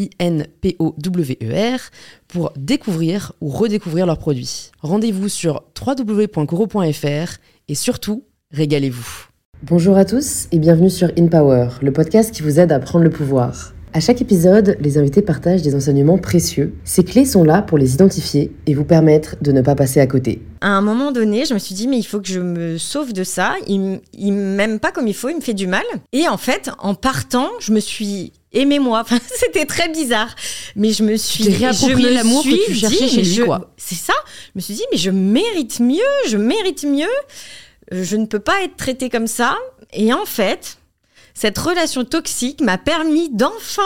I-N-P-O-W-E-R, pour découvrir ou redécouvrir leurs produits. Rendez-vous sur www.coro.fr et surtout, régalez-vous. Bonjour à tous et bienvenue sur In Power, le podcast qui vous aide à prendre le pouvoir. À chaque épisode, les invités partagent des enseignements précieux. Ces clés sont là pour les identifier et vous permettre de ne pas passer à côté. À un moment donné, je me suis dit, mais il faut que je me sauve de ça. Il, il m'aime pas comme il faut, il me fait du mal. Et en fait, en partant, je me suis aimez-moi. Enfin, c'était très bizarre, mais je me suis réapproprié l'amour que tu cherchais chez lui, quoi. C'est ça. Je me suis dit, mais je mérite mieux, je mérite mieux. Je ne peux pas être traitée comme ça. Et en fait, cette relation toxique m'a permis d'enfin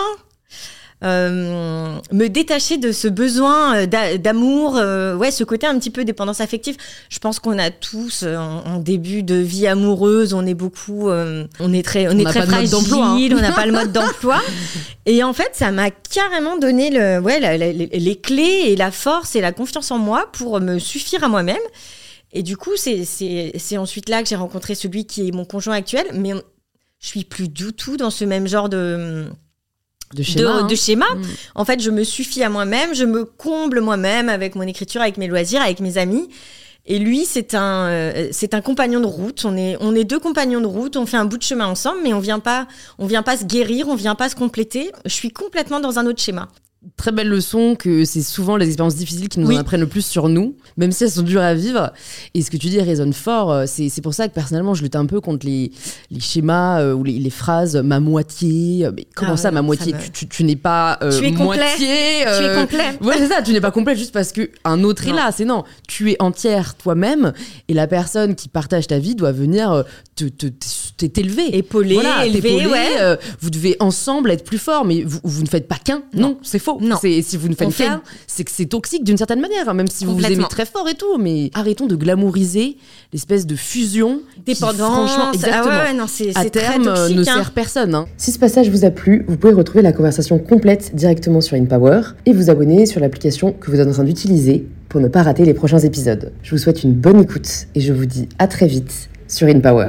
euh, me détacher de ce besoin euh, d'amour, euh, ouais, ce côté un petit peu dépendance affective. Je pense qu'on a tous en, début de vie amoureuse, on est beaucoup, on est très, on, est très fragile, hein. on n'a pas le mode d'emploi. Et en fait, ça m'a carrément donné le, ouais, les clés et la force et la confiance en moi pour me suffire à moi-même. Et du coup, c'est ensuite là que j'ai rencontré celui qui est mon conjoint actuel, mais je suis plus du tout dans ce même genre de de schéma. De, hein. schéma. Mm. En fait, je me suffis à moi-même, je me comble moi-même avec mon écriture, avec mes loisirs, avec mes amis. Et lui, c'est un, euh, c'est un compagnon de route. On est, on est deux compagnons de route. On fait un bout de chemin ensemble, mais on vient pas, on vient pas se guérir, on vient pas se compléter. Je suis complètement dans un autre schéma très belle leçon que c'est souvent les expériences difficiles qui nous en apprennent le plus sur nous, même si elles sont dures à vivre. Et ce que tu dis résonne fort. Euh, c'est pour ça que personnellement, je lutte un peu contre les, les schémas euh, ou les, phrases ma moitié. Mais comment ah ça, ma moitié Tu, tu, n'es pas euh, tu es moitié. tu es complet. Ouais, c'est ça. Tu n'es pas complet juste parce que un autre est là. C'est non. Tu es entière toi-même et la personne qui partage ta vie doit venir te t'élever. Épauler, voilà, élever, ouais. vous devez ensemble être plus fort, mais vous, vous ne faites pas qu'un. Non, c'est faux. Non. Si vous ne faites qu'un, c'est que c'est toxique d'une certaine manière, hein, même si vous vous aimez très fort et tout. Mais arrêtons de glamouriser l'espèce de fusion. Dépendance. franchement, ah exactement. Ah ouais, non, c'est à terme très toxique, ne sert personne. Hein. Si ce passage vous a plu, vous pouvez retrouver la conversation complète directement sur InPower et vous abonner sur l'application que vous êtes en train d'utiliser pour ne pas rater les prochains épisodes. Je vous souhaite une bonne écoute et je vous dis à très vite sur InPower.